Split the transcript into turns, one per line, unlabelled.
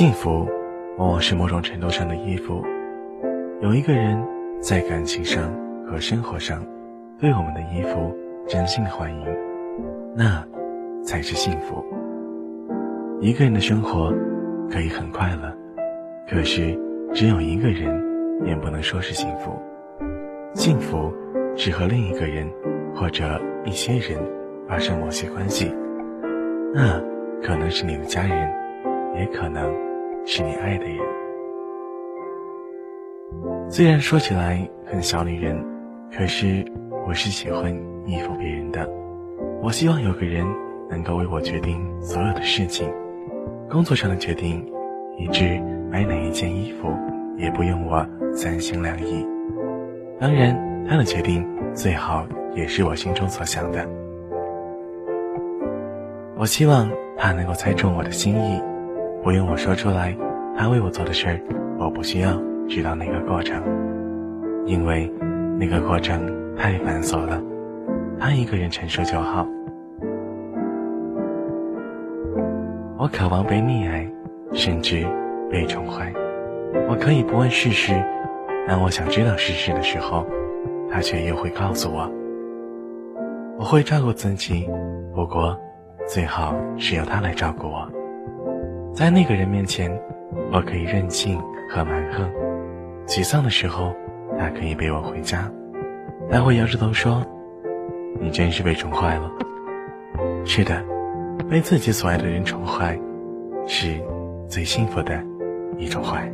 幸福，往往是某种程度上的依附。有一个人在感情上和生活上对我们的依附真心的欢迎，那才是幸福。一个人的生活可以很快乐，可是只有一个人也不能说是幸福。幸福是和另一个人或者一些人发生某些关系，那可能是你的家人，也可能是你爱的人。虽然说起来很小女人，可是我是喜欢依附别人的。我希望有个人能够为我决定所有的事情，工作上的决定，以致买哪一件衣服也不用我三心两意。当然，他的决定最好也是我心中所想的。我希望他能够猜中我的心意，不用我说出来，他为我做的事儿，我不需要。知道那个过程，因为那个过程太繁琐了，他一个人承受就好。我渴望被溺爱，甚至被宠坏。我可以不问世事，但我想知道世事的时候，他却又会告诉我。我会照顾自己，不过最好是由他来照顾我。在那个人面前，我可以任性和蛮横。沮丧的时候，他可以背我回家，他会摇着头说：“你真是被宠坏了。”是的，被自己所爱的人宠坏，是最幸福的一种坏。